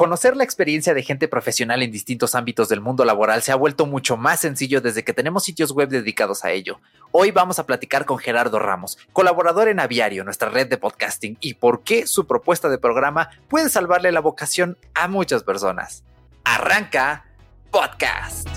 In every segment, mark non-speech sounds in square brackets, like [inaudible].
Conocer la experiencia de gente profesional en distintos ámbitos del mundo laboral se ha vuelto mucho más sencillo desde que tenemos sitios web dedicados a ello. Hoy vamos a platicar con Gerardo Ramos, colaborador en Aviario, nuestra red de podcasting, y por qué su propuesta de programa puede salvarle la vocación a muchas personas. Arranca Podcast.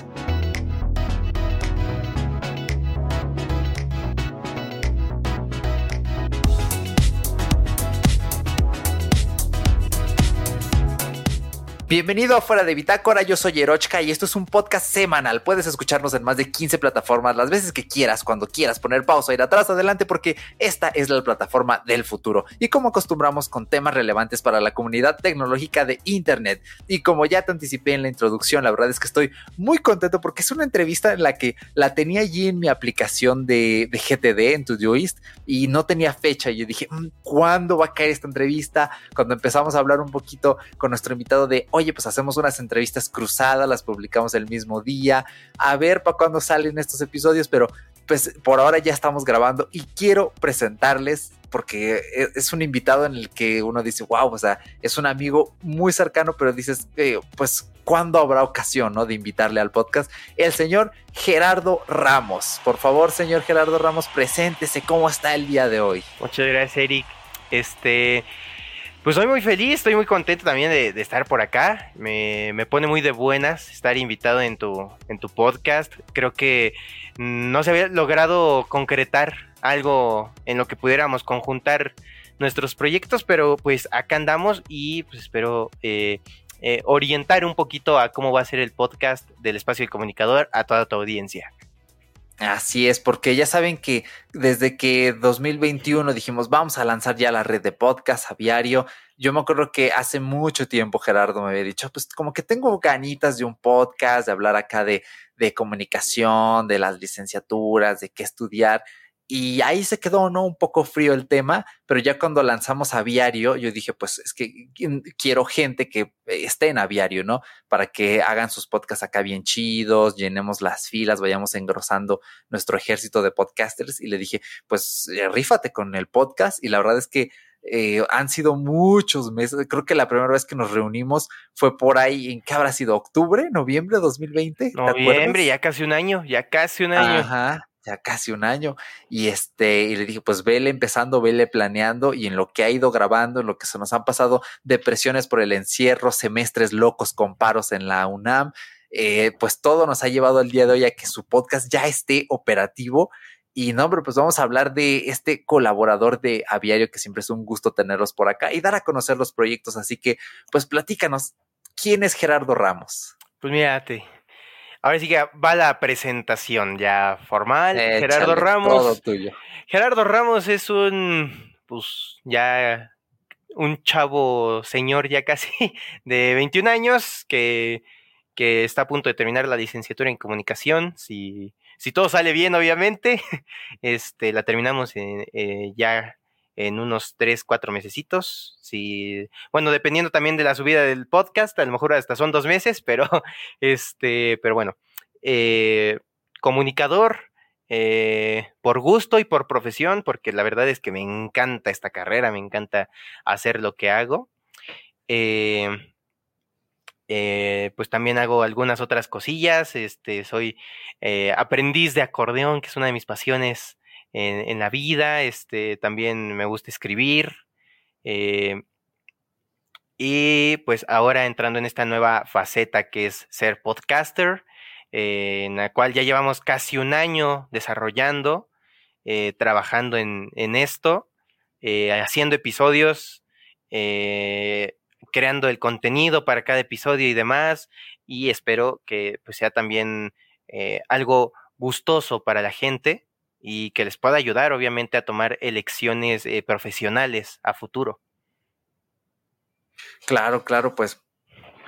Bienvenido a Fuera de Bitácora, yo soy Erochka y esto es un podcast semanal. Puedes escucharnos en más de 15 plataformas las veces que quieras, cuando quieras poner pausa, ir atrás, adelante, porque esta es la plataforma del futuro. Y como acostumbramos con temas relevantes para la comunidad tecnológica de Internet. Y como ya te anticipé en la introducción, la verdad es que estoy muy contento porque es una entrevista en la que la tenía allí en mi aplicación de, GTD, en Todoist, y no tenía fecha. Y yo dije, mm, ¿cuándo va a caer esta entrevista? Cuando empezamos a hablar un poquito con nuestro invitado de, oye, pues hacemos unas entrevistas cruzadas, las publicamos el mismo día, a ver para cuándo salen estos episodios, pero pues por ahora ya estamos grabando y quiero presentarles porque e, es un invitado en el que uno dice, wow, o sea, es un amigo muy cercano, pero dices, eh, pues, ¿cuándo habrá ocasión, no, de invitarle al podcast? El señor Gerardo Ramos. Por favor, señor Gerardo Ramos, preséntese, ¿cómo está el día de hoy? Muchas gracias, Eric. Este, pues soy muy feliz, estoy muy contento también de, estar por acá. Me, pone muy de buenas estar invitado en tu, en tu podcast. Creo que no se había logrado concretar algo en lo que pudiéramos conjuntar nuestros proyectos, pero pues acá andamos y pues espero eh, eh, orientar un poquito a cómo va a ser el podcast del espacio del comunicador a toda tu audiencia. Así es, porque ya saben que desde que 2021 dijimos vamos a lanzar ya la red de podcast aviario, yo me acuerdo que hace mucho tiempo Gerardo me había dicho, pues como que tengo ganitas de un podcast, de hablar acá de, de comunicación, de las licenciaturas, de qué estudiar. Y ahí se quedó, ¿no? Un poco frío el tema, pero ya cuando lanzamos Aviario, yo dije, pues es que quiero gente que esté en Aviario, ¿no? Para que hagan sus podcasts acá bien chidos, llenemos las filas, vayamos engrosando nuestro ejército de podcasters. Y le dije, pues eh, rífate con el podcast. Y la verdad es que eh, han sido muchos meses. Creo que la primera vez que nos reunimos fue por ahí, ¿en qué habrá sido? ¿Octubre? ¿Noviembre de 2020? Noviembre, ya casi un año, ya casi un año. Ajá ya casi un año. Y este, y le dije, pues vele empezando, vele planeando, y en lo que ha ido grabando, en lo que se nos han pasado depresiones por el encierro, semestres locos con paros en la UNAM, eh, pues todo nos ha llevado al día de hoy a que su podcast ya esté operativo. Y no, hombre, pues vamos a hablar de este colaborador de Aviario, que siempre es un gusto tenerlos por acá y dar a conocer los proyectos. Así que, pues platícanos, ¿quién es Gerardo Ramos? Pues mírate, Ahora sí que va la presentación ya formal. Gerardo Ramos. Todo tuyo. Gerardo Ramos es un, pues ya un chavo señor ya casi [laughs] de 21 años que, que está a punto de terminar la licenciatura en comunicación. Si, si todo sale bien, obviamente, [laughs] este, la terminamos eh, ya en unos 3, 4 mesecitos. Si, bueno, dependiendo también de la subida del podcast, a lo mejor hasta son dos meses, pero [laughs] este, pero bueno, eh, comunicador eh, por gusto y por profesión, porque la verdad es que me encanta esta carrera, me encanta hacer lo que hago. Eh, pues también hago algunas otras cosillas, este, soy aprendiz de acordeón, que es una de mis pasiones en, la vida, este, también me gusta escribir. Eh, y pues ahora entrando en esta nueva faceta que es ser podcaster, eh, en la cual ya llevamos casi un año desarrollando, eh, trabajando en, esto, haciendo episodios, creando el contenido para cada episodio y demás. Y espero que pues, sea también algo gustoso para la gente y que les pueda ayudar, obviamente, a tomar elecciones eh, profesionales a futuro. Claro, claro, pues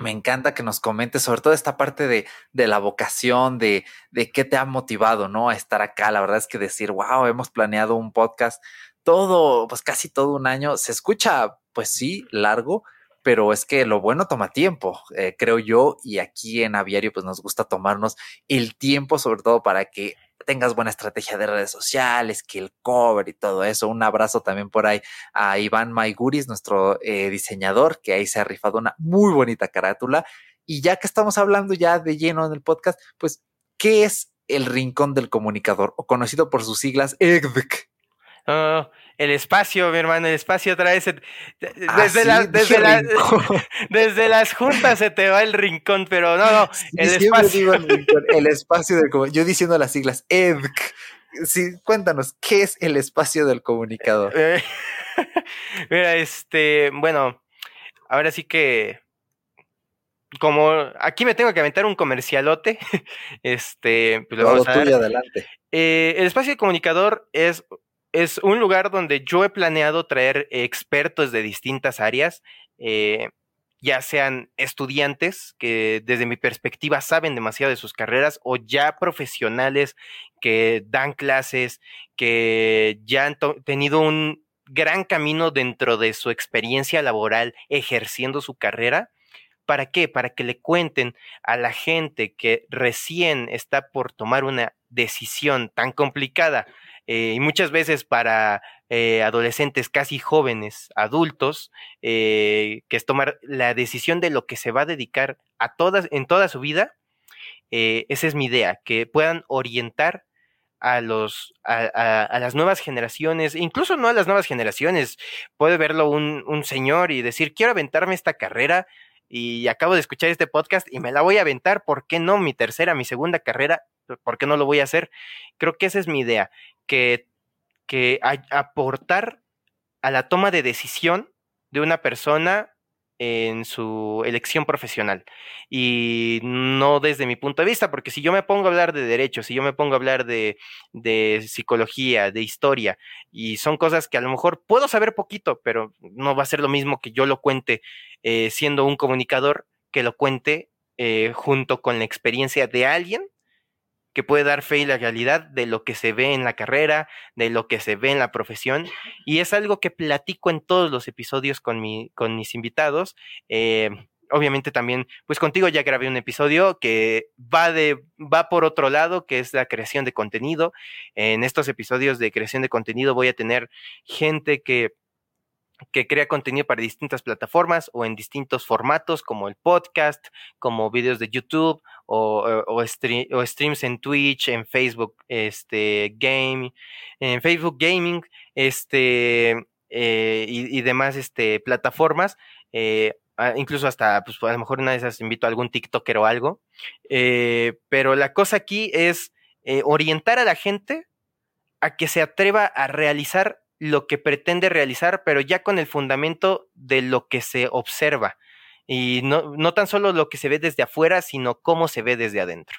me encanta que nos comentes sobre todo esta parte de, de la vocación, de, de, qué te ha motivado, ¿no? A estar acá. La verdad es que decir, wow, hemos planeado un podcast todo, pues casi todo un año. Se escucha, pues sí, largo, pero es que lo bueno toma tiempo, eh, creo yo, y aquí en Aviario pues nos gusta tomarnos el tiempo, sobre todo para que tengas buena estrategia de redes sociales, que el cover y todo eso. Un abrazo también por ahí a Iván Maiguris, nuestro eh, diseñador, que ahí se ha rifado una muy bonita carátula. Y ya que estamos hablando ya de lleno en el podcast, pues, ¿qué es el Rincón del Comunicador, o conocido por sus siglas EGDC? Oh, el espacio, mi hermano, el espacio otra vez. Ah, desde, desde, [laughs] desde, las juntas se te va el rincón, pero no, no, el espacio. [laughs] el, espacio del Yo diciendo las siglas, EDC. Sí, cuéntanos, ¿qué es el espacio del comunicador? Eh, [laughs] mira, este, bueno, ahora sí que como aquí me tengo que aventar un comercialote, este, pues vamos a adelante. Eh, el espacio de comunicador es es un lugar donde yo he planeado traer expertos de distintas áreas, eh, ya sean estudiantes que desde mi perspectiva saben demasiado de sus carreras o ya profesionales que dan clases, que ya han tenido un gran camino dentro de su experiencia laboral ejerciendo su carrera. ¿Para qué? Para que le cuenten a la gente que recién está por tomar una decisión tan complicada eh, y muchas veces para eh, adolescentes casi jóvenes, adultos, eh, que es tomar la decisión de lo que se va a dedicar a todas, en toda su vida, esa es mi idea, que puedan orientar a los a, las nuevas generaciones, incluso no a las nuevas generaciones, puede verlo un, un señor y decir quiero aventarme esta carrera y acabo de escuchar este podcast y me la voy a aventar, ¿por qué no? Mi tercera, mi segunda carrera, ¿por qué no lo voy a hacer? Creo que esa es mi idea, que, que aportar a la toma de decisión de una persona en su elección profesional. Y no desde mi punto de vista, porque si yo me pongo a hablar de derechos, si yo me pongo a hablar de, de, psicología, de historia, y son cosas que a lo mejor puedo saber poquito, pero no va a ser lo mismo que yo lo cuente eh, siendo un comunicador que lo cuente eh, junto con la experiencia de alguien que puede dar fe y la realidad de lo que se ve en la carrera, de lo que se ve en la profesión. Y es algo que platico en todos los episodios con, mi, con mis invitados. Eh, obviamente también, pues contigo ya grabé un episodio que va de, va por otro lado, que es la creación de contenido. En estos episodios de creación de contenido voy a tener gente que que crea contenido para distintas plataformas o en distintos formatos como el podcast, como videos de YouTube o, eh, o, streams en Twitch, en Facebook, este, game, en Facebook Gaming, este, eh, y, demás, este, plataformas, eh, incluso hasta, pues a lo mejor una de esas invito a algún TikToker o algo, pero la cosa aquí es orientar a la gente a que se atreva a realizar lo que pretende realizar, pero ya con el fundamento de lo que se observa. Y no, no tan solo lo que se ve desde afuera, sino cómo se ve desde adentro.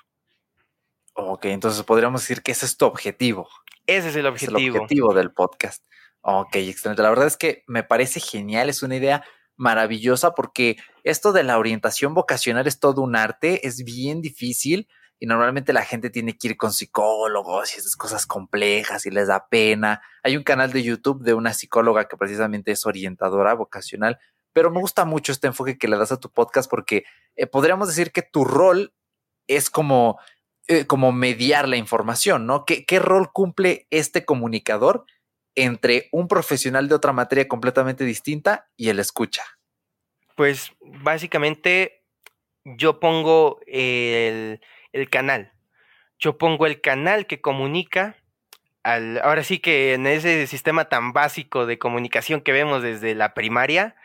Ok, entonces podríamos decir que ese es tu objetivo. Ese es el objetivo. Es el objetivo del podcast. Ok, excelente. La verdad es que me parece genial, es una idea maravillosa porque esto de la orientación vocacional es todo un arte, es bien difícil y normalmente la gente tiene que ir con psicólogos y esas cosas complejas y les da pena. Hay un canal de YouTube de una psicóloga que precisamente es orientadora vocacional, pero me gusta mucho este enfoque que le das a tu podcast porque eh, podríamos decir que tu rol es como, eh, como mediar la información, ¿no? ¿Qué, ¿Qué rol cumple este comunicador entre un profesional de otra materia completamente distinta y el escucha? Pues básicamente yo pongo el el canal. Yo pongo el canal que comunica al, ahora sí que en ese sistema tan básico de comunicación que vemos desde la primaria,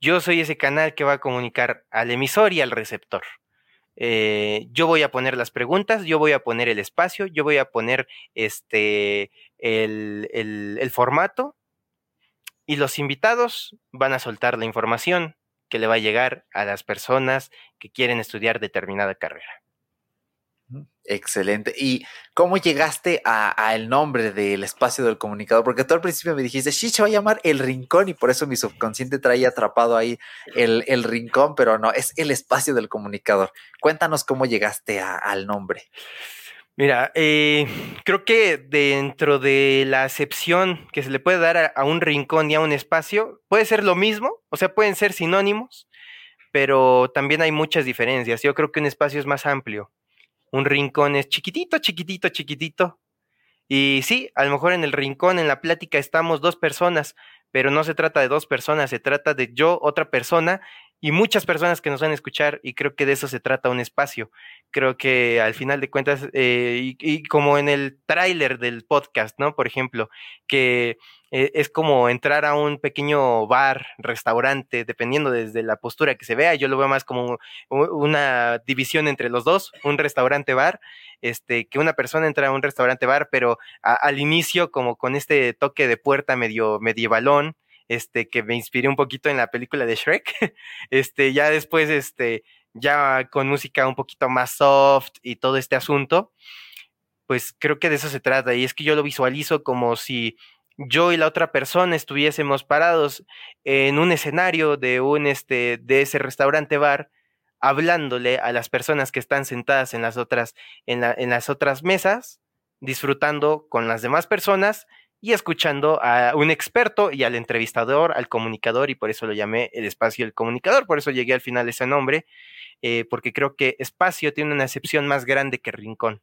yo soy ese canal que va a comunicar al emisor y al receptor. Eh, yo voy a poner las preguntas, yo voy a poner el espacio, yo voy a poner este el, el formato y los invitados van a soltar la información que le va a llegar a las personas que quieren estudiar determinada carrera. Excelente. ¿Y cómo llegaste al nombre del espacio del comunicador? Porque tú al principio me dijiste, sí, se va a llamar El Rincón y por eso mi subconsciente traía atrapado ahí el, Rincón, pero no, es el espacio del comunicador. Cuéntanos cómo llegaste al nombre. Mira, eh, creo que dentro de la acepción que se le puede dar a un rincón y a un espacio, puede ser lo mismo, o sea, pueden ser sinónimos, pero también hay muchas diferencias. Yo creo que un espacio es más amplio un rincón es chiquitito, chiquitito, chiquitito. Y sí, a lo mejor en el rincón, en la plática, estamos dos personas, pero no se trata de dos personas, se trata de yo, otra persona y muchas personas que nos van a escuchar y creo que de eso se trata un espacio. Creo que al final de cuentas, eh, y, como en el tráiler del podcast, ¿no? Por ejemplo, que eh, es como entrar a un pequeño bar, restaurante, dependiendo desde la postura que se vea, yo lo veo más como una división entre los dos, un restaurante-bar, este, que una persona entra a un restaurante-bar, pero al inicio como con este toque de puerta medio medievalón, este, que me inspiré un poquito en la película de Shrek, [laughs] este, ya después, este, ya con música un poquito más soft y todo este asunto, pues creo que de eso se trata, y es que yo lo visualizo como si yo y la otra persona estuviésemos parados en un escenario de un, este, de ese restaurante bar, hablándole a las personas que están sentadas en las otras, en, en las otras mesas, disfrutando con las demás personas y escuchando a un experto y al entrevistador, al comunicador, y por eso lo llamé el espacio del comunicador, por eso llegué al final ese nombre, eh, porque creo que espacio tiene una acepción más grande que rincón.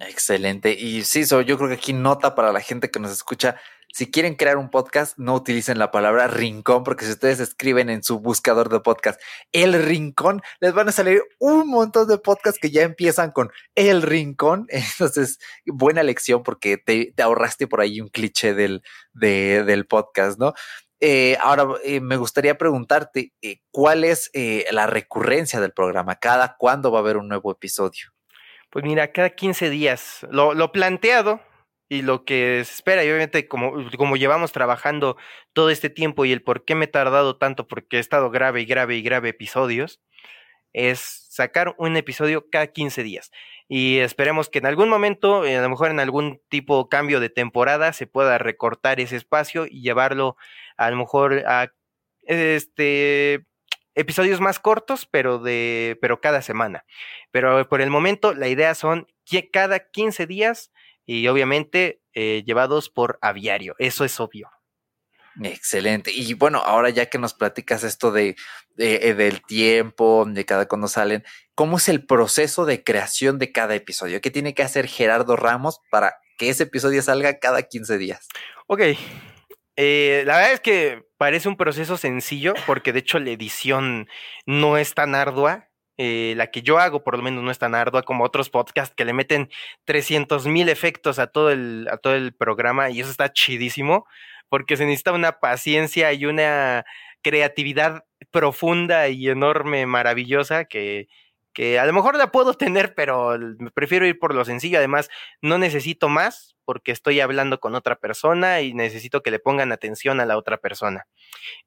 Excelente. Y sí, yo creo que aquí nota para la gente que nos escucha, si quieren crear un podcast, no utilicen la palabra rincón, porque si ustedes escriben en su buscador de podcast el rincón, les van a salir un montón de podcasts que ya empiezan con el rincón. [laughs] Entonces, buena lección porque te, ahorraste por ahí un cliché del, del podcast, ¿no? Eh, ahora, eh, me gustaría preguntarte, eh, ¿cuál es la recurrencia del programa? ¿Cada cuándo va a haber un nuevo episodio? Pues mira, cada 15 días. Lo, lo planteado y lo que se espera, y obviamente como, como llevamos trabajando todo este tiempo y el por qué me he tardado tanto, porque he estado grave y grave y grave episodios, es sacar un episodio cada 15 días. Y esperemos que en algún momento, eh, a lo mejor en algún tipo cambio de temporada, se pueda recortar ese espacio y llevarlo a lo mejor a este episodios más cortos, pero de pero cada semana. Pero por el momento la idea son que cada 15 días y obviamente eh, llevados por aviario, eso es obvio. Excelente. Y bueno, ahora ya que nos platicas esto de, del tiempo, de cada cuando salen, ¿cómo es el proceso de creación de cada episodio? ¿Qué tiene que hacer Gerardo Ramos para que ese episodio salga cada 15 días? Ok. Eh, la verdad es que parece un proceso sencillo porque de hecho la edición no es tan ardua. Eh, la que yo hago por lo menos no es tan ardua como otros podcasts que le meten 300 mil efectos a todo, el, a todo el programa y eso está chidísimo porque se necesita una paciencia y una creatividad profunda y enorme, maravillosa que, que a lo mejor la puedo tener, pero prefiero ir por lo sencillo. Además, no necesito más porque estoy hablando con otra persona y necesito que le pongan atención a la otra persona.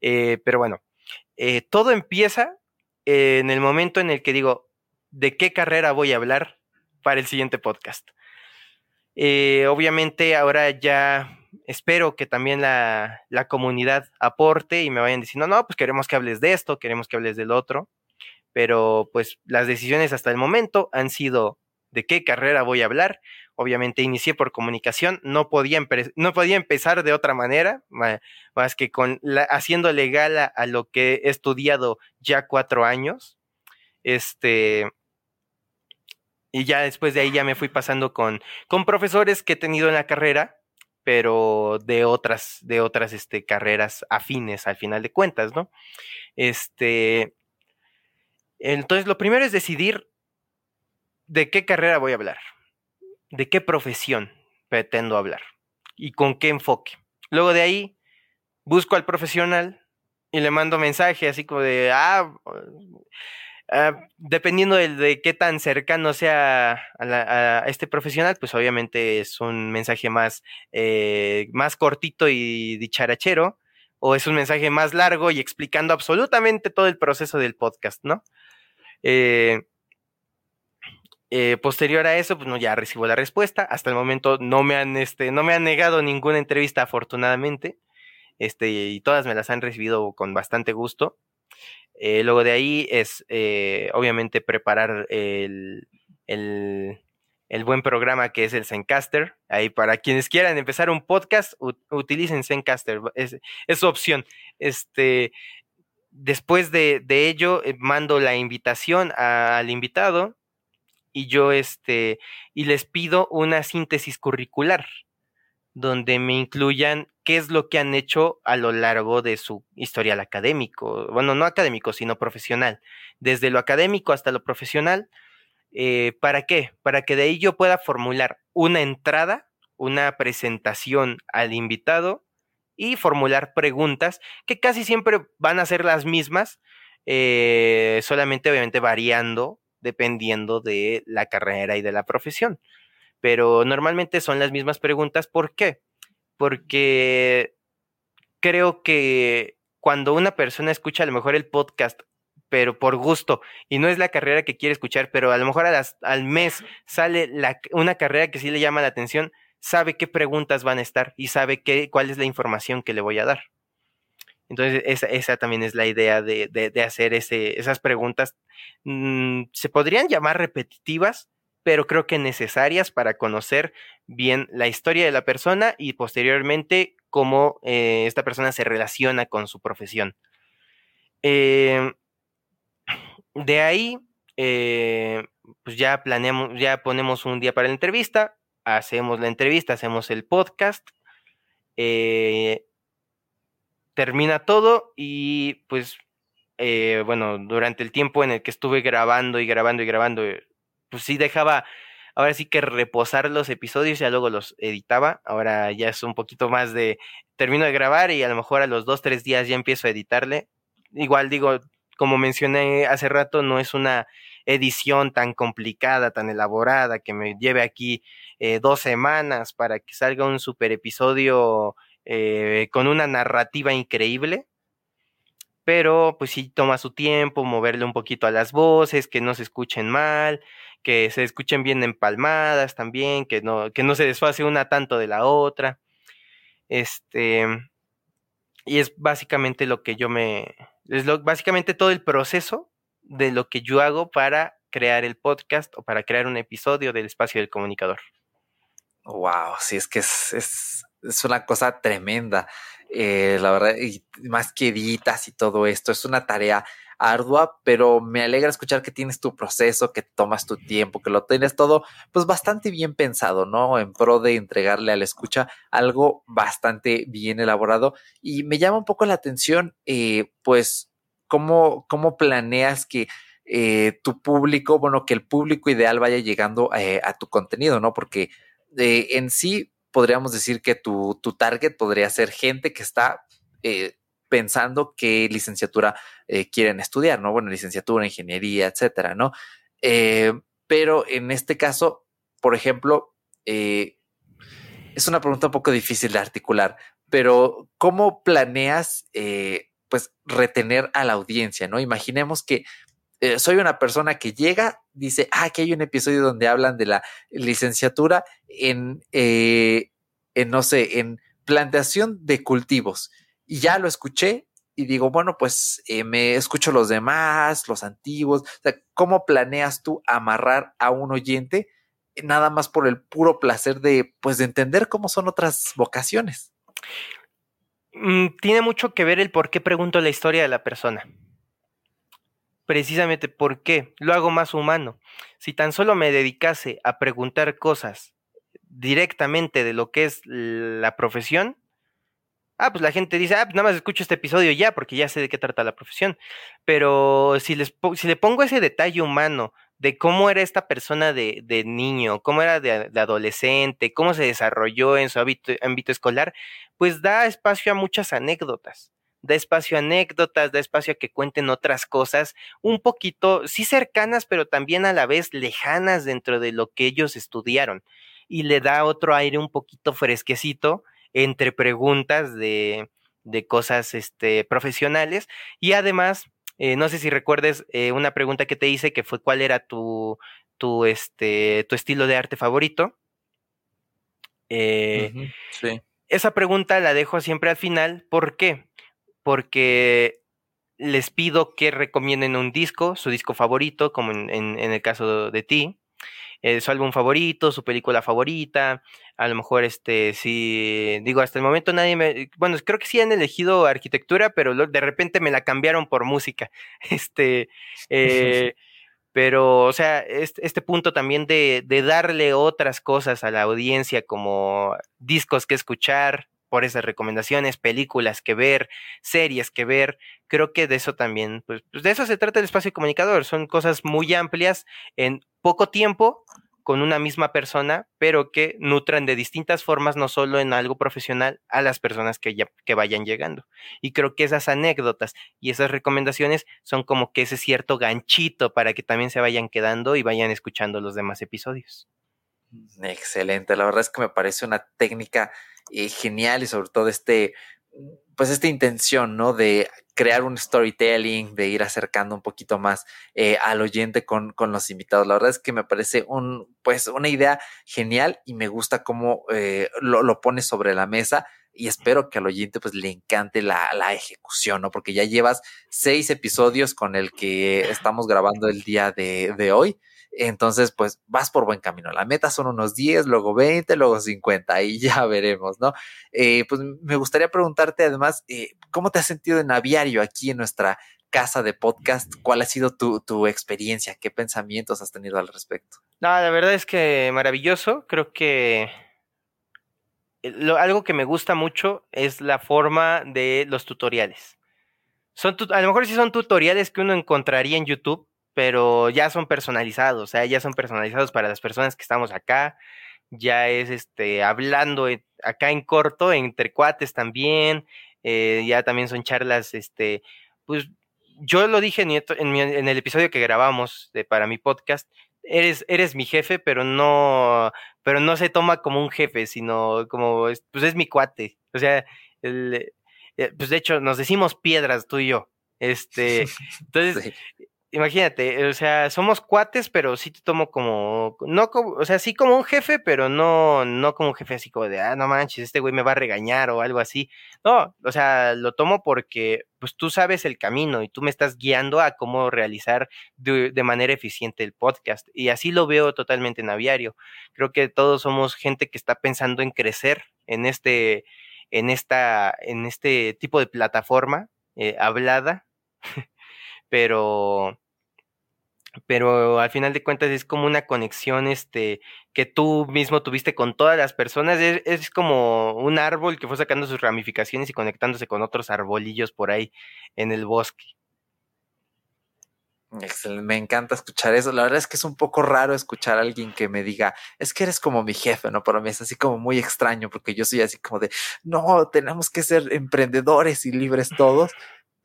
Eh, pero bueno, eh, todo empieza en el momento en el que digo, ¿de qué carrera voy a hablar para el siguiente podcast? Eh, obviamente ahora ya espero que también la, la, comunidad aporte y me vayan diciendo, no, pues queremos que hables de esto, queremos que hables del otro, pero pues las decisiones hasta el momento han sido de qué carrera voy a hablar. Obviamente inicié por comunicación, no podía, no podía empezar de otra manera, más que con haciendo legal a, lo que he estudiado ya cuatro años. Este, y ya después de ahí ya me fui pasando con, con profesores que he tenido en la carrera, pero de otras, de otras este, carreras afines al final de cuentas, ¿no? Este, entonces lo primero es decidir de qué carrera voy a hablar, de qué profesión pretendo hablar y con qué enfoque. Luego de ahí, busco al profesional y le mando mensaje así como de, ah, ah dependiendo de, qué tan cercano sea a, este profesional, pues obviamente es un mensaje más, eh, más cortito y dicharachero, o es un mensaje más largo y explicando absolutamente todo el proceso del podcast, ¿no? Eh, eh, posterior a eso, pues no, ya recibo la respuesta. Hasta el momento no me han, este, no me han negado ninguna entrevista, afortunadamente. Este, y todas me las han recibido con bastante gusto. Eh, luego de ahí es, eh, obviamente, preparar el, el, el, buen programa que es el Zencaster. Ahí para quienes quieran empezar un podcast, utilicen Zencaster. Es, es su opción. Este, después de, de ello, mando la invitación al invitado y yo este y les pido una síntesis curricular donde me incluyan qué es lo que han hecho a lo largo de su historial académico, bueno, no académico, sino profesional, desde lo académico hasta lo profesional. Eh, ¿Para qué? Para que de ahí yo pueda formular una entrada, una presentación al invitado y formular preguntas que casi siempre van a ser las mismas, eh, solamente obviamente variando dependiendo de la carrera y de la profesión. Pero normalmente son las mismas preguntas. ¿Por qué? Porque creo que cuando una persona escucha a lo mejor el podcast, pero por gusto, y no es la carrera que quiere escuchar, pero a lo mejor al mes sale una carrera que sí le llama la atención, sabe qué preguntas van a estar y sabe qué, cuál es la información que le voy a dar. Entonces, esa, también es la idea de, hacer ese, esas preguntas. Mm, se podrían llamar repetitivas, pero creo que necesarias para conocer bien la historia de la persona y posteriormente cómo eh, esta persona se relaciona con su profesión. Eh, de ahí, eh, pues ya planeamos, ya ponemos un día para la entrevista, hacemos la entrevista, hacemos el podcast termina todo y pues eh, bueno, durante el tiempo en el que estuve grabando y grabando y grabando, eh, pues sí dejaba, ahora sí que reposar los episodios, y ya luego los editaba, ahora ya es un poquito más de, termino de grabar y a lo mejor a los dos, tres días ya empiezo a editarle. Igual digo, como mencioné hace rato, no es una edición tan complicada, tan elaborada, que me lleve aquí eh, dos semanas para que salga un super episodio eh, con una narrativa increíble, pero pues sí toma su tiempo moverle un poquito a las voces, que no se escuchen mal, que se escuchen bien empalmadas también, que no, que no se desfase una tanto de la otra. Este, y es básicamente lo que yo me, es lo, básicamente todo el proceso de lo que yo hago para crear el podcast o para crear un episodio del espacio del comunicador. Wow, sí, es que es es una cosa tremenda. Eh, la verdad, y más que editas y todo esto, es una tarea ardua, pero me alegra escuchar que tienes tu proceso, que tomas tu tiempo, que lo tienes todo, pues bastante bien pensado, ¿no? En pro de entregarle a la escucha algo bastante bien elaborado. Y me llama un poco la atención, eh, pues, cómo, cómo planeas que eh, tu público, bueno, que el público ideal vaya llegando a tu contenido, ¿no? Porque en sí, podríamos decir que tu, target podría ser gente que está eh, pensando qué licenciatura eh, quieren estudiar, ¿no? Bueno, licenciatura, ingeniería, etcétera, ¿no? Eh, pero en este caso, por ejemplo, es una pregunta un poco difícil de articular, pero ¿cómo planeas, pues, retener a la audiencia, ¿no? Imaginemos que soy una persona que llega, dice, ah, aquí hay un episodio donde hablan de la licenciatura en, eh, en no sé, en plantación de cultivos. Y ya lo escuché y digo, bueno, pues eh, me escucho los demás, los antiguos. O sea, ¿cómo planeas tú amarrar a un oyente nada más por el puro placer de, pues, de entender cómo son otras vocaciones? Mm, tiene mucho que ver el por qué pregunto la historia de la persona precisamente por qué lo hago más humano. Si tan solo me dedicase a preguntar cosas directamente de lo que es la profesión, ah, pues la gente dice, ah, pues nada más escucho este episodio ya, porque ya sé de qué trata la profesión. Pero si, les, si le pongo ese detalle humano de cómo era esta persona de, de niño, cómo era de, de, adolescente, cómo se desarrolló en su ámbito escolar, pues da espacio a muchas anécdotas da espacio a anécdotas, da espacio a que cuenten otras cosas un poquito, sí cercanas, pero también a la vez lejanas dentro de lo que ellos estudiaron. Y le da otro aire un poquito fresquecito entre preguntas de, de cosas este, profesionales. Y además, eh, no sé si recuerdes eh, una pregunta que te hice, que fue cuál era tu, tu, este, tu estilo de arte favorito. Eh, sí. Esa pregunta la dejo siempre al final. ¿Por qué? Porque les pido que recomienden un disco, su disco favorito, como en, el caso de ti, eh, su álbum favorito, su película favorita, a lo mejor este, sí, digo, hasta el momento nadie me, bueno, creo que sí han elegido arquitectura, pero de repente me la cambiaron por música, [laughs] este, eh, Pero, o sea, este, este punto también de, de darle otras cosas a la audiencia como discos que escuchar, por esas recomendaciones, películas que ver, series que ver. Creo que de eso también, pues, pues, de eso se trata el espacio comunicador. Son cosas muy amplias en poco tiempo con una misma persona, pero que nutran de distintas formas, no solo en algo profesional, a las personas que, ya, que vayan llegando. Y creo que esas anécdotas y esas recomendaciones son como que ese cierto ganchito para que también se vayan quedando y vayan escuchando los demás episodios. Excelente, la verdad es que me parece una técnica eh, genial y sobre todo este, pues esta intención, ¿no? De crear un storytelling, de ir acercando un poquito más eh, al oyente con, con, los invitados. La verdad es que me parece un, pues una idea genial y me gusta cómo eh, lo, lo sobre la mesa y espero que al oyente pues le encante la, la, ejecución, ¿no? Porque ya llevas seis episodios con el que estamos grabando el día de, de hoy entonces, pues vas por buen camino. La meta son unos 10, luego 20, luego 50 y ya veremos, ¿no? Eh, pues me gustaría preguntarte además, eh, ¿cómo te has sentido en aviario aquí en nuestra casa de podcast? ¿Cuál ha sido tu, tu experiencia? ¿Qué pensamientos has tenido al respecto? No, la verdad es que maravilloso. Creo que lo, algo que me gusta mucho es la forma de los tutoriales. Son a lo mejor sí son tutoriales que uno encontraría en YouTube, pero ya son personalizados, o sea, ya son personalizados para las personas que estamos acá, ya es este hablando acá en corto, entre cuates también, eh, ya también son charlas, este, pues yo lo dije en, en, el episodio que grabamos de, para mi podcast, eres, eres mi jefe, pero no, pero no se toma como un jefe, sino como, pues es mi cuate, o sea, el, eh, pues de hecho nos decimos piedras tú y yo, este, [laughs] entonces, imagínate, o sea, somos cuates, pero sí te tomo como, no como, o sea, sí como un jefe, pero no, no como un jefe así como de, ah, no manches, este güey me va a regañar o algo así. No, o sea, lo tomo porque, pues tú sabes el camino y tú me estás guiando a cómo realizar de, manera eficiente el podcast. Y así lo veo totalmente en aviario. Creo que todos somos gente que está pensando en crecer en este, en esta, en este tipo de plataforma eh, hablada. [laughs] pero pero al final de cuentas es como una conexión este que tú mismo tuviste con todas las personas es, como un árbol que fue sacando sus ramificaciones y conectándose con otros arbolillos por ahí en el bosque Excelente, me encanta escuchar eso. La verdad es que es un poco raro escuchar a alguien que me diga, es que eres como mi jefe, ¿no? Para mí es así como muy extraño porque yo soy así como de, no, tenemos que ser emprendedores y libres todos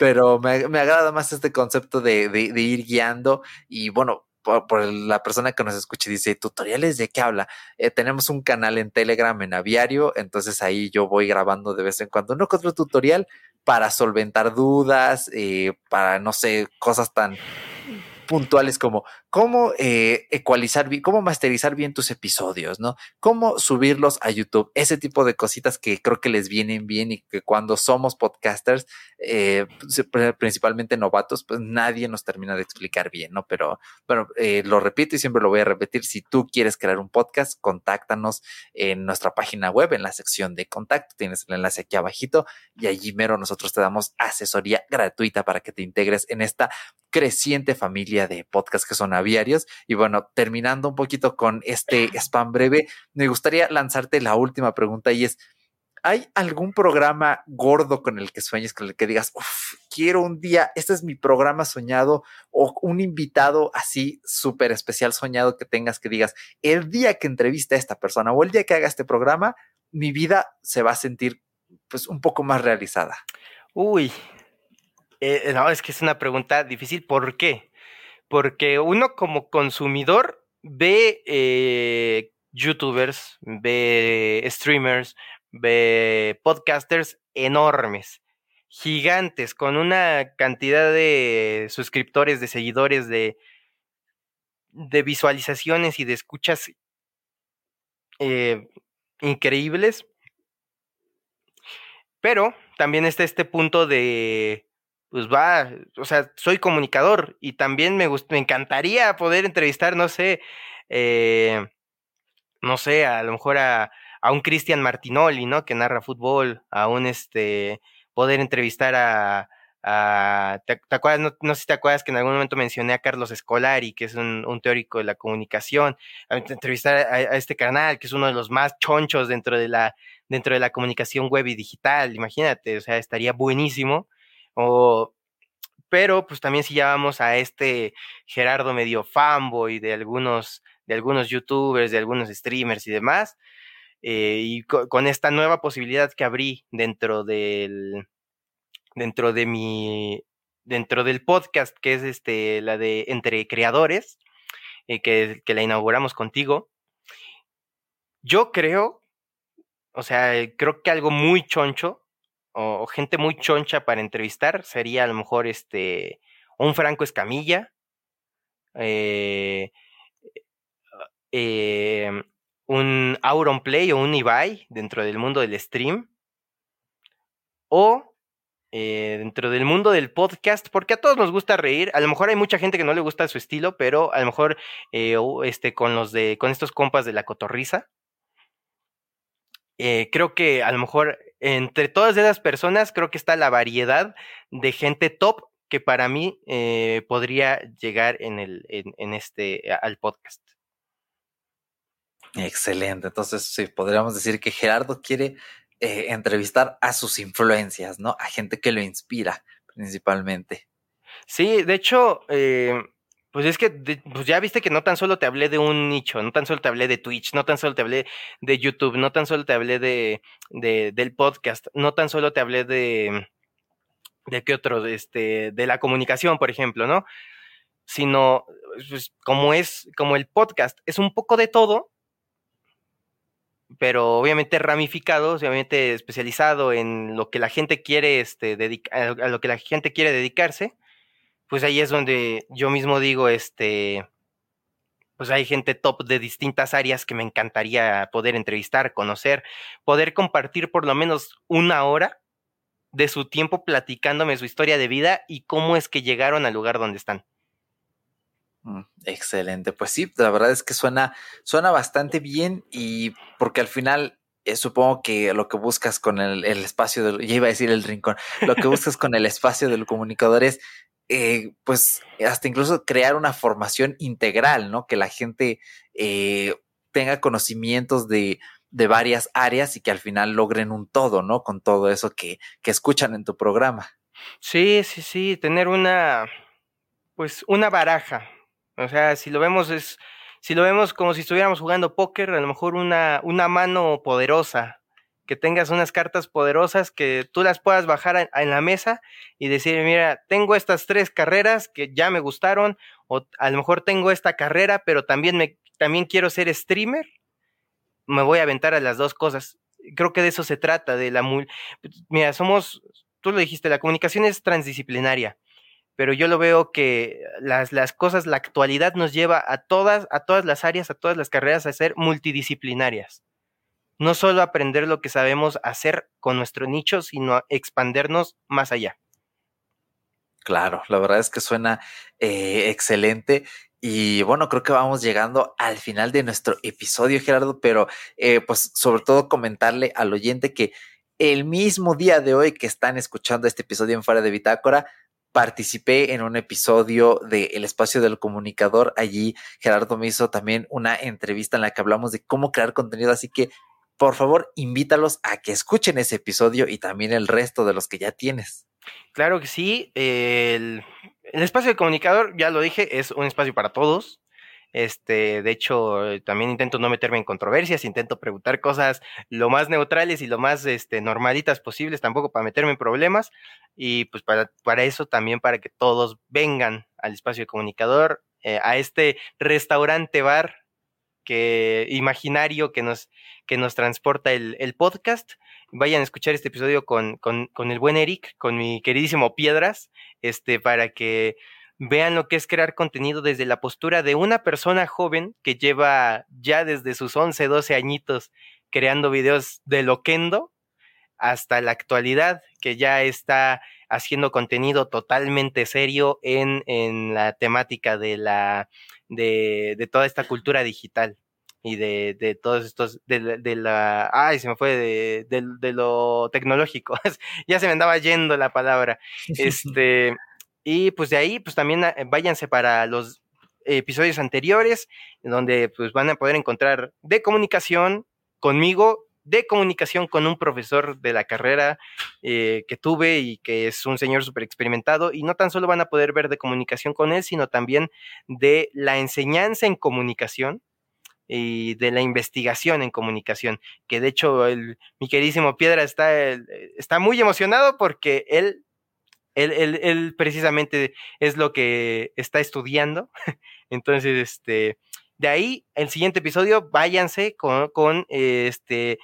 pero me, me agrada más este concepto de, de, ir guiando y bueno, por, la persona que nos escuche dice tutoriales de qué habla. Eh, tenemos un canal en Telegram en Aviario, entonces ahí yo voy grabando de vez en cuando no otro tutorial para solventar dudas, eh, para no sé, cosas tan puntuales como cómo eh, ecualizar, cómo masterizar bien tus episodios, ¿no? Cómo subirlos a YouTube, ese tipo de cositas que creo que les vienen bien y que cuando somos podcasters, eh, principalmente novatos, pues nadie nos termina de explicar bien, ¿no? Pero bueno, eh, lo repito y siempre lo voy a repetir, si tú quieres crear un podcast, contáctanos en nuestra página web, en la sección de contacto, tienes el enlace aquí abajito y allí mero nosotros te damos asesoría gratuita para que te integres en esta creciente familia de podcasts que son aviarios. Y bueno, terminando un poquito con este spam breve, me gustaría lanzarte la última pregunta y es, ¿hay algún programa gordo con el que sueñes, con el que digas, quiero un día, este es mi programa soñado o un invitado así súper especial soñado que tengas que digas, el día que entreviste a esta persona o el día que haga este programa, mi vida se va a sentir pues un poco más realizada? Uy, eh, no, es que es una pregunta difícil. ¿Por qué? Porque uno como consumidor ve eh, youtubers, ve streamers, ve podcasters enormes, gigantes, con una cantidad de suscriptores, de seguidores, de, de visualizaciones y de escuchas eh, increíbles. Pero también está este punto de pues va, o sea, soy comunicador y también me, me encantaría poder entrevistar, no sé, eh, no sé, a lo mejor a, a un Cristian Martinoli, ¿no? Que narra fútbol, a un este, poder entrevistar a, ¿te, acuerdas? No, sé si te acuerdas que en algún momento mencioné a Carlos Escolari, que es un, teórico de la comunicación, a entrevistar a, este canal, que es uno de los más chonchos dentro de la, dentro de la comunicación web y digital, imagínate, o sea, estaría buenísimo. O, pero pues también si llevamos a este Gerardo medio fanboy de algunos, de algunos youtubers, de algunos streamers y demás, eh, y con esta nueva posibilidad que abrí dentro del, dentro de mi, dentro del podcast, que es este, la de Entre Creadores, eh, que, que la inauguramos contigo. Yo creo, o sea, creo que algo muy choncho, o, gente muy choncha para entrevistar, sería a lo mejor este, un Franco Escamilla, eh, eh, un Auron Play o un Ibai dentro del mundo del stream, o eh, dentro del mundo del podcast, porque a todos nos gusta reír. A lo mejor hay mucha gente que no le gusta su estilo, pero a lo mejor este, con los de, con estos compas de la cotorriza. Creo que a lo mejor entre todas esas personas, creo que está la variedad de gente top que para mí podría llegar en el, en este, al podcast. Excelente. Entonces, sí, podríamos decir que Gerardo quiere eh, entrevistar a sus influencias, ¿no? A gente que lo inspira principalmente. Sí, de hecho, eh, pues es que pues ya viste que no tan solo te hablé de un nicho, no tan solo te hablé de Twitch, no tan solo te hablé de YouTube, no tan solo te hablé de, de del podcast, no tan solo te hablé de de qué otro, de este, de la comunicación, por ejemplo, ¿no? Sino, pues, como es, como el podcast es un poco de todo, pero obviamente ramificado, obviamente especializado en lo que la gente quiere, este, dedicar, a lo que la gente quiere dedicarse, pues ahí es donde yo mismo digo, este, pues hay gente top de distintas áreas que me encantaría poder entrevistar, conocer, poder compartir por lo menos una hora de su tiempo platicándome su historia de vida y cómo es que llegaron al lugar donde están. Mm, excelente, pues sí, la verdad es que suena, suena bastante bien y porque al final eh, supongo que lo que buscas con el, espacio del, ya iba a decir el rincón, lo que buscas con el espacio del comunicador es, eh, pues hasta incluso crear una formación integral, ¿no? Que la gente eh, tenga conocimientos de, de, varias áreas y que al final logren un todo, ¿no? Con todo eso que, que escuchan en tu programa. Sí, sí, sí, tener una, pues una baraja, o sea, si lo vemos es, si lo vemos como si estuviéramos jugando póker, a lo mejor una, una mano poderosa, que tengas unas cartas poderosas que tú las puedas bajar en la mesa y decir, mira, tengo estas tres carreras que ya me gustaron, o a lo mejor tengo esta carrera, pero también me, también quiero ser streamer, me voy a aventar a las dos cosas. Creo que de eso se trata, de la mira, somos, tú lo dijiste, la comunicación es transdisciplinaria pero yo lo veo que las, las cosas, la actualidad nos lleva a todas, a todas las áreas, a todas las carreras a ser multidisciplinarias. No solo aprender lo que sabemos hacer con nuestro nicho, sino expandernos más allá. Claro, la verdad es que suena eh, excelente. Y bueno, creo que vamos llegando al final de nuestro episodio, Gerardo, pero eh, pues sobre todo comentarle al oyente que el mismo día de hoy que están escuchando este episodio en Fuera de Bitácora, participé en un episodio de El Espacio del Comunicador. Allí Gerardo me hizo también una entrevista en la que hablamos de cómo crear contenido. Así que, por favor, invítalos a que escuchen ese episodio y también el resto de los que ya tienes. Claro que sí. El, Espacio del Comunicador, ya lo dije, es un espacio para todos. Este, de hecho, también intento no meterme en controversias, intento preguntar cosas lo más neutrales y lo más este, normalitas posibles, tampoco para meterme en problemas. Y pues para, para eso también para que todos vengan al espacio de comunicador, eh, a este restaurante bar que imaginario que nos, que nos transporta el, el podcast. Vayan a escuchar este episodio con, con, con el buen Eric, con mi queridísimo Piedras, este, para que vean lo que es crear contenido desde la postura de una persona joven que lleva ya desde sus 11, 12 añitos creando videos de loquendo hasta la actualidad, que ya está haciendo contenido totalmente serio en, en la temática de, la, de, de toda esta cultura digital. y de, de todos estos, de, de, la, ay, se me fue de, de, lo tecnológico, [laughs] ya se me andaba yendo la palabra, este, y pues de ahí, pues también eh, váyanse para los episodios anteriores, donde pues van a poder encontrar de comunicación conmigo de comunicación con un profesor de la carrera eh, que tuve y que es un señor súper experimentado y no tan solo van a poder ver de comunicación con él, sino también de la enseñanza en comunicación y de la investigación en comunicación, que de hecho el, mi queridísimo Piedra está, está muy emocionado porque él, él, él, él precisamente es lo que está estudiando, [laughs] entonces, este, de ahí, el siguiente episodio, váyanse con, este,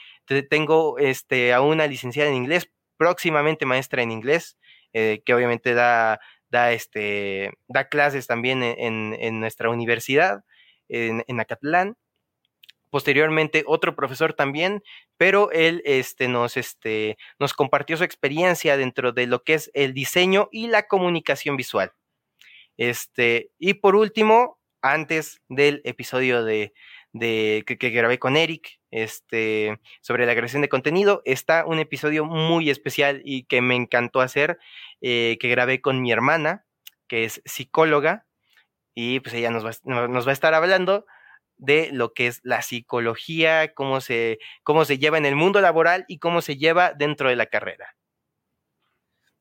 tengo este, a una licenciada en inglés, próximamente maestra en inglés, eh, que obviamente da, da, este, da clases también en, en nuestra universidad, en, en, Acatlán. Posteriormente, otro profesor también, pero él este, nos, este, nos compartió su experiencia dentro de lo que es el diseño y la comunicación visual. Este, y por último, antes del episodio de, que, grabé con Eric este, sobre la creación de contenido, está un episodio muy especial y que me encantó hacer, eh, que grabé con mi hermana, que es psicóloga, y pues ella nos va, nos va a estar hablando de lo que es la psicología, cómo se, cómo se lleva en el mundo laboral y cómo se lleva dentro de la carrera.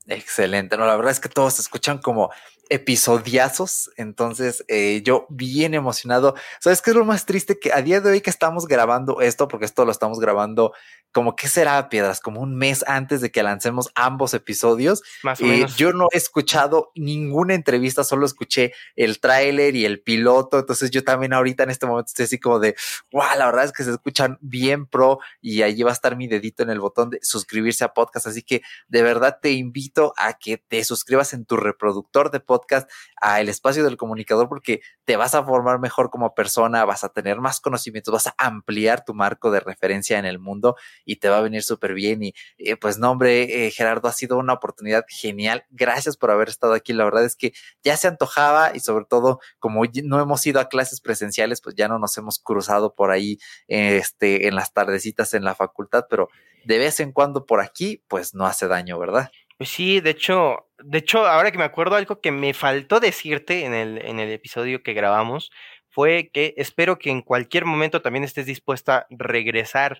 Excelente, no, la verdad es que todos se escuchan como episodiazos, entonces eh, yo bien emocionado. ¿Sabes qué es lo más triste? Que a día de hoy que estamos grabando esto, porque esto lo estamos grabando como que será piedras, como un mes antes de que lancemos ambos episodios. Más o eh, menos. Yo no he escuchado ninguna entrevista, solo escuché el tráiler y el piloto, entonces yo también ahorita en este momento estoy así como de, wow, la verdad es que se escuchan bien pro y allí va a estar mi dedito en el botón de suscribirse a podcast, así que de verdad te invito a que te suscribas en tu reproductor de podcast a el espacio del comunicador porque te vas a formar mejor como persona, vas a tener más conocimientos, vas a ampliar tu marco de referencia en el mundo y te va a venir súper bien. Y eh, pues no, hombre, eh, Gerardo, ha sido una oportunidad genial. Gracias por haber estado aquí. La verdad es que ya se antojaba y sobre todo como no hemos ido a clases presenciales, pues ya no nos hemos cruzado por ahí este, en las tardecitas en la facultad, pero de vez en cuando por aquí, pues no hace daño, ¿verdad? Pues sí, de hecho, de hecho, ahora que me acuerdo algo que me faltó decirte en el, en el episodio que grabamos fue que espero que en cualquier momento también estés dispuesta a regresar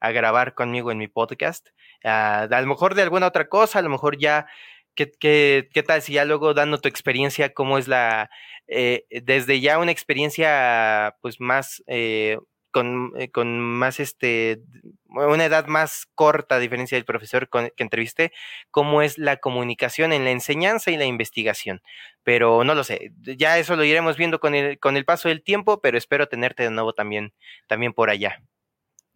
a grabar conmigo en mi podcast. a lo mejor de alguna otra cosa, a lo mejor ya, ¿qué, qué, qué tal si ya luego dando tu experiencia, cómo es la, eh, desde ya una experiencia pues más eh, con, eh, con, más este una edad más corta a diferencia del profesor que entrevisté, cómo es la comunicación en la enseñanza y la investigación. Pero no lo sé, ya eso lo iremos viendo con el, con el paso del tiempo, pero espero tenerte de nuevo también, también por allá.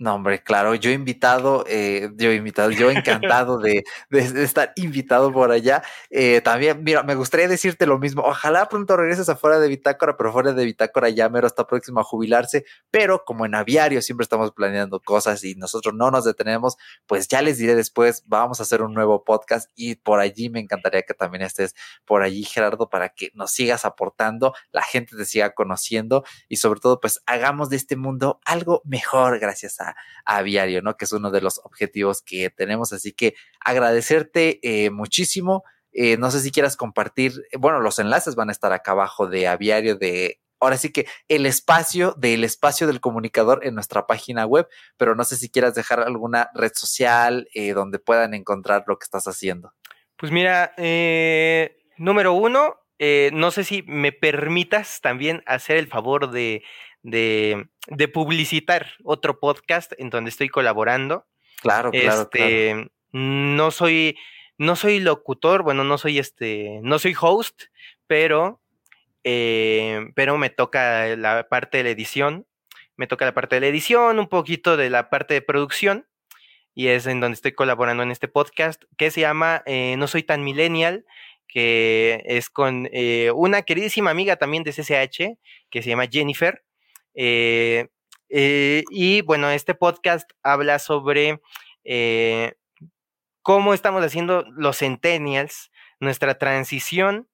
No, hombre, claro, yo invitado, eh, yo invitado, yo encantado de, estar invitado por allá. Eh, también, mira, me gustaría decirte lo mismo. Ojalá pronto regreses afuera de Bitácora, pero fuera de Bitácora ya mero está próximo a jubilarse. Pero como en aviario siempre estamos planeando cosas y nosotros no nos detenemos, pues ya les diré después, vamos a hacer un nuevo podcast y por allí me encantaría que también estés por allí, Gerardo, para que nos sigas aportando, la gente te siga conociendo y sobre todo, pues hagamos de este mundo algo mejor gracias a Aviario, ¿no? Que es uno de los objetivos que tenemos. Así que agradecerte eh, muchísimo. Eh, no sé si quieras compartir, bueno, los enlaces van a estar acá abajo de Aviario de ahora sí que el espacio del espacio del comunicador en nuestra página web, pero no sé si quieras dejar alguna red social eh, donde puedan encontrar lo que estás haciendo. Pues mira, número uno, no sé si me permitas también hacer el favor de de, de publicitar otro podcast en donde estoy colaborando. Claro, claro, este, No soy, no soy locutor, bueno, no soy este, no soy host, pero, eh, pero me toca la parte de la edición, me toca la parte de la edición, un poquito de la parte de producción, y es en donde estoy colaborando en este podcast que se llama eh, No Soy Tan Millennial, que es con eh, una queridísima amiga también de CCH, que se llama Jennifer. Eh, eh, y bueno, este podcast habla sobre eh, cómo estamos haciendo los centennials, nuestra transición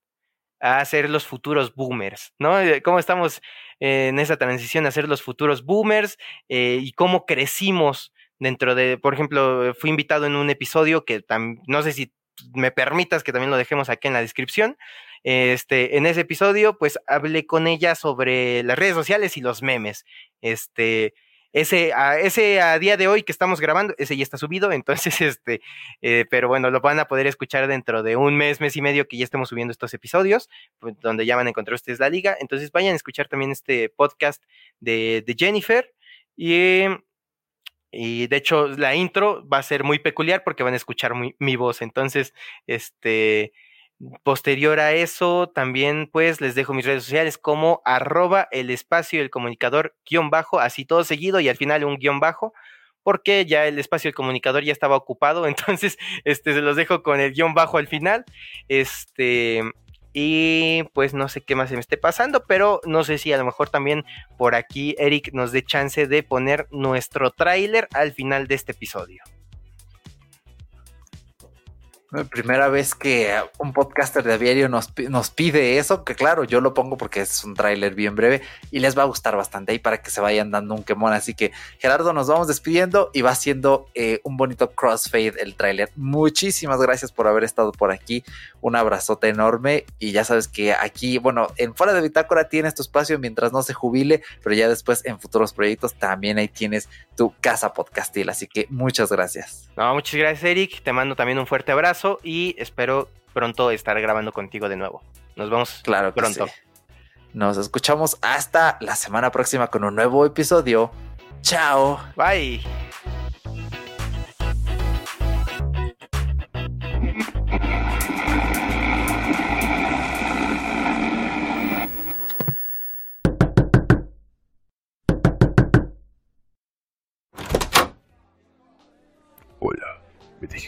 a ser los futuros boomers, ¿no? Cómo estamos en esa transición a ser los futuros boomers y cómo crecimos dentro de, por ejemplo, fui invitado en un episodio que no sé si me permitas que también lo dejemos aquí en la descripción. Este, en ese episodio, pues hablé con ella sobre las redes sociales y los memes. Este, ese a, ese a día de hoy que estamos grabando, ese ya está subido, entonces, [laughs] este, eh, pero bueno, lo van a poder escuchar dentro de un mes, mes y medio que ya estemos subiendo estos episodios, pues, donde ya van a encontrar ustedes la liga. Entonces vayan a escuchar también este podcast de, de Jennifer y y de hecho, la intro va a ser muy peculiar porque van a escuchar mi voz. Entonces, este, posterior a eso, también pues les dejo mis redes sociales como arroba el espacio del comunicador guion bajo, así todo seguido y al final un guion bajo, porque ya el espacio del comunicador ya estaba ocupado. [laughs] Entonces, este, se los dejo con el guion bajo al final. Este, y pues no sé qué más se me esté pasando, pero no sé si a lo mejor también por aquí Eric nos dé chance de poner nuestro tráiler al final de este episodio. Primera vez que un podcaster de aviario nos, nos pide eso, que claro, yo lo pongo porque es un tráiler bien breve y les va a gustar bastante ahí para que se vayan dando un quemón. Así que Gerardo, nos vamos despidiendo y va siendo eh, un bonito crossfade el tráiler. Muchísimas gracias por haber estado por aquí. Un abrazote enorme y ya sabes que aquí, bueno, en fuera de Bitácora tienes tu espacio mientras no se jubile, pero ya después en futuros proyectos también ahí tienes tu casa podcastil. Así que muchas gracias. No, muchas gracias Eric. Te mando también un fuerte abrazo y espero pronto estar grabando contigo de nuevo. Nos vemos claro pronto. Nos escuchamos hasta la semana próxima con un nuevo episodio. Chao. Bye.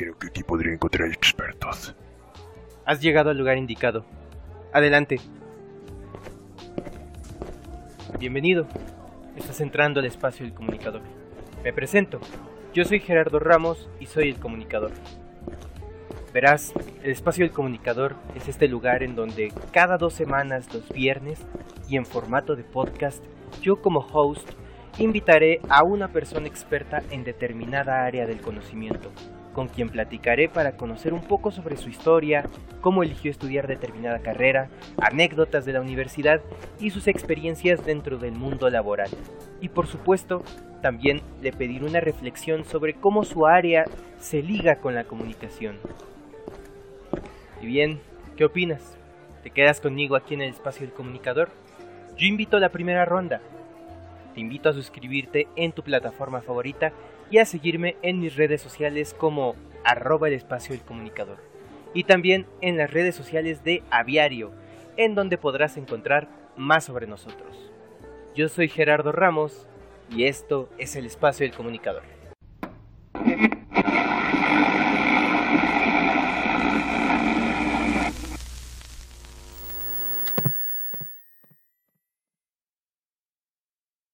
Dijeron que aquí podría encontrar expertos. Has llegado al lugar indicado. Adelante. Bienvenido. Estás entrando al espacio del comunicador. Me presento. Yo soy Gerardo Ramos y soy el comunicador. Verás, el espacio del comunicador es este lugar en donde cada dos semanas, los viernes, y en formato de podcast, yo como host invitaré a una persona experta en determinada área del conocimiento con quien platicaré para conocer un poco sobre su historia, cómo eligió estudiar determinada carrera, anécdotas de la universidad y sus experiencias dentro del mundo laboral. Y por supuesto, también le pediré una reflexión sobre cómo su área se liga con la comunicación. Y bien, ¿qué opinas? ¿Te quedas conmigo aquí en el espacio del comunicador? Yo invito a la primera ronda. Te invito a suscribirte en tu plataforma favorita y a seguirme en mis redes sociales como arroba el espacio el comunicador y también en las redes sociales de Aviario, en donde podrás encontrar más sobre nosotros. Yo soy Gerardo Ramos y esto es el espacio del comunicador.